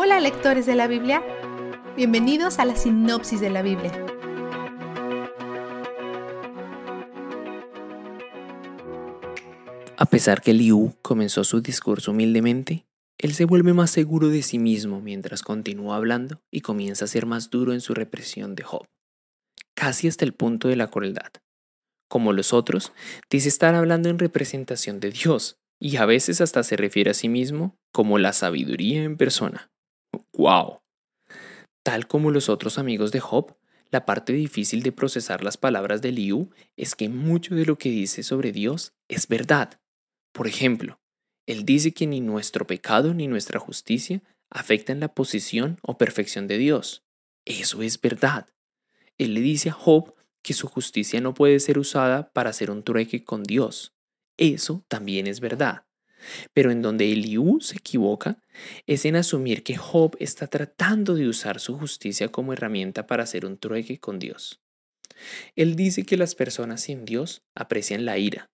Hola lectores de la Biblia, bienvenidos a la sinopsis de la Biblia. A pesar que Liu comenzó su discurso humildemente, él se vuelve más seguro de sí mismo mientras continúa hablando y comienza a ser más duro en su represión de Job, casi hasta el punto de la crueldad. Como los otros, dice estar hablando en representación de Dios y a veces hasta se refiere a sí mismo como la sabiduría en persona. ¡Wow! Tal como los otros amigos de Job, la parte difícil de procesar las palabras de Liu es que mucho de lo que dice sobre Dios es verdad. Por ejemplo, él dice que ni nuestro pecado ni nuestra justicia afectan la posición o perfección de Dios. Eso es verdad. Él le dice a Job que su justicia no puede ser usada para hacer un trueque con Dios. Eso también es verdad. Pero en donde Eliú se equivoca es en asumir que Job está tratando de usar su justicia como herramienta para hacer un trueque con Dios. Él dice que las personas sin Dios aprecian la ira,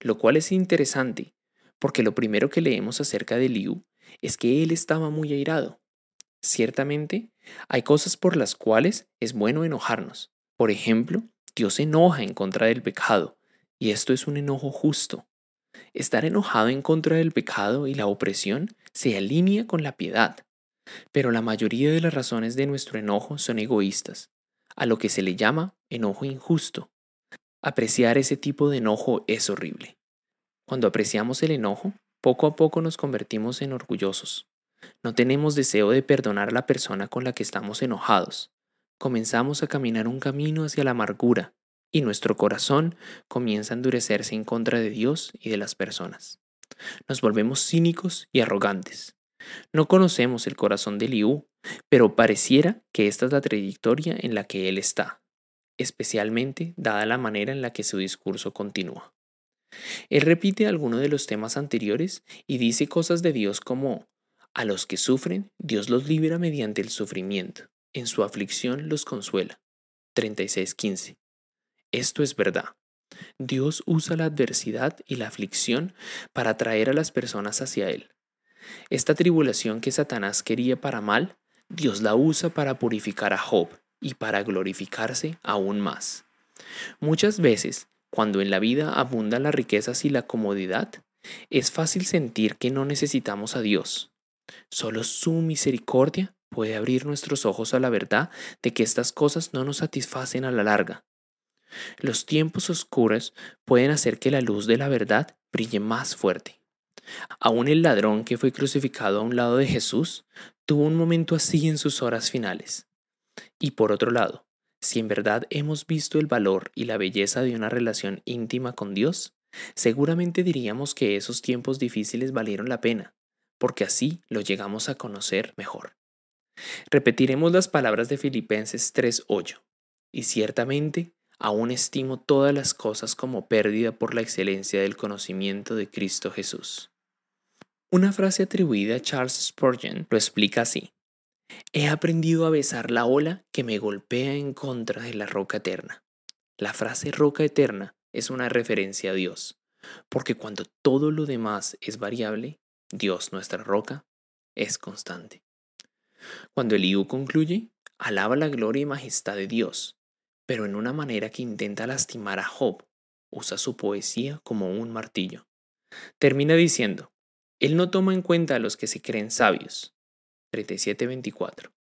lo cual es interesante, porque lo primero que leemos acerca de Liu es que él estaba muy airado. Ciertamente, hay cosas por las cuales es bueno enojarnos. Por ejemplo, Dios enoja en contra del pecado, y esto es un enojo justo. Estar enojado en contra del pecado y la opresión se alinea con la piedad. Pero la mayoría de las razones de nuestro enojo son egoístas, a lo que se le llama enojo injusto. Apreciar ese tipo de enojo es horrible. Cuando apreciamos el enojo, poco a poco nos convertimos en orgullosos. No tenemos deseo de perdonar a la persona con la que estamos enojados. Comenzamos a caminar un camino hacia la amargura y nuestro corazón comienza a endurecerse en contra de Dios y de las personas. Nos volvemos cínicos y arrogantes. No conocemos el corazón de Liu, pero pareciera que esta es la trayectoria en la que él está, especialmente dada la manera en la que su discurso continúa. Él repite algunos de los temas anteriores y dice cosas de Dios como, a los que sufren, Dios los libera mediante el sufrimiento, en su aflicción los consuela. 36.15. Esto es verdad. Dios usa la adversidad y la aflicción para atraer a las personas hacia Él. Esta tribulación que Satanás quería para mal, Dios la usa para purificar a Job y para glorificarse aún más. Muchas veces cuando en la vida abundan las riquezas y la comodidad, es fácil sentir que no necesitamos a Dios. Solo su misericordia puede abrir nuestros ojos a la verdad de que estas cosas no nos satisfacen a la larga. Los tiempos oscuros pueden hacer que la luz de la verdad brille más fuerte. Aún el ladrón que fue crucificado a un lado de Jesús tuvo un momento así en sus horas finales. Y por otro lado, si en verdad hemos visto el valor y la belleza de una relación íntima con Dios, seguramente diríamos que esos tiempos difíciles valieron la pena, porque así lo llegamos a conocer mejor. Repetiremos las palabras de Filipenses 3:8, y ciertamente aún estimo todas las cosas como pérdida por la excelencia del conocimiento de Cristo Jesús. Una frase atribuida a Charles Spurgeon lo explica así. He aprendido a besar la ola que me golpea en contra de la roca eterna. La frase roca eterna es una referencia a Dios, porque cuando todo lo demás es variable, Dios, nuestra roca, es constante. Cuando Eliú concluye, alaba la gloria y majestad de Dios, pero en una manera que intenta lastimar a Job, usa su poesía como un martillo. Termina diciendo, Él no toma en cuenta a los que se creen sabios, 37:24.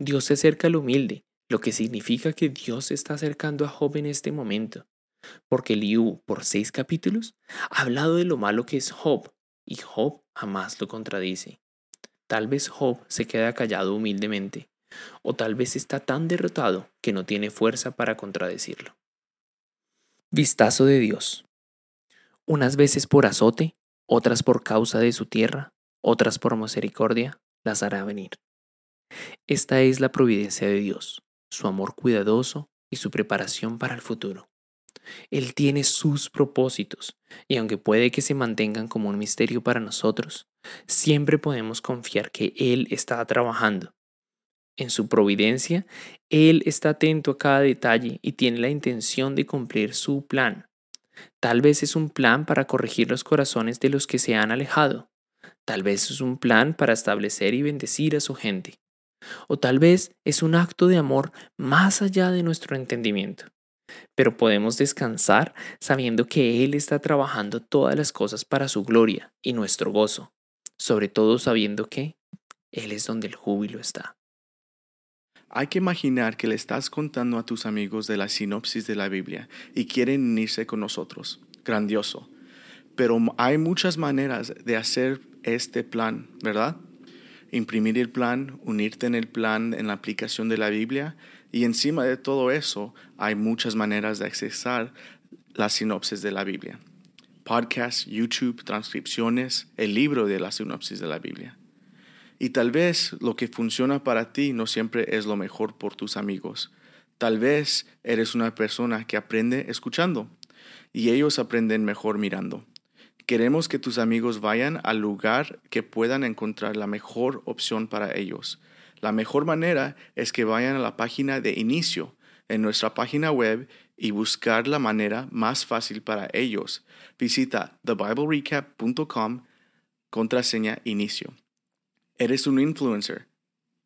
Dios se acerca al humilde, lo que significa que Dios se está acercando a Job en este momento. Porque Liu, por seis capítulos, ha hablado de lo malo que es Job, y Job jamás lo contradice. Tal vez Job se queda callado humildemente, o tal vez está tan derrotado que no tiene fuerza para contradecirlo. Vistazo de Dios. Unas veces por azote, otras por causa de su tierra, otras por misericordia, las hará venir. Esta es la providencia de Dios, su amor cuidadoso y su preparación para el futuro. Él tiene sus propósitos, y aunque puede que se mantengan como un misterio para nosotros, siempre podemos confiar que Él está trabajando. En su providencia, Él está atento a cada detalle y tiene la intención de cumplir su plan. Tal vez es un plan para corregir los corazones de los que se han alejado, Tal vez es un plan para establecer y bendecir a su gente. O tal vez es un acto de amor más allá de nuestro entendimiento. Pero podemos descansar sabiendo que Él está trabajando todas las cosas para su gloria y nuestro gozo, sobre todo sabiendo que Él es donde el júbilo está. Hay que imaginar que le estás contando a tus amigos de la sinopsis de la Biblia y quieren unirse con nosotros. Grandioso. Pero hay muchas maneras de hacer este plan, ¿verdad? Imprimir el plan, unirte en el plan en la aplicación de la Biblia y encima de todo eso hay muchas maneras de accesar la sinopsis de la Biblia. Podcast, YouTube, transcripciones, el libro de la sinopsis de la Biblia. Y tal vez lo que funciona para ti no siempre es lo mejor por tus amigos. Tal vez eres una persona que aprende escuchando y ellos aprenden mejor mirando. Queremos que tus amigos vayan al lugar que puedan encontrar la mejor opción para ellos. La mejor manera es que vayan a la página de inicio en nuestra página web y buscar la manera más fácil para ellos. Visita thebiblerecap.com contraseña inicio. Eres un influencer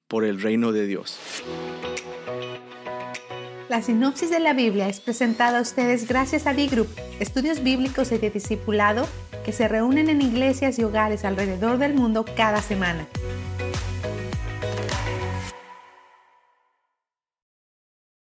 por el reino de Dios. La sinopsis de la Biblia es presentada a ustedes gracias a D-Group, estudios bíblicos y de discipulado que se reúnen en iglesias y hogares alrededor del mundo cada semana.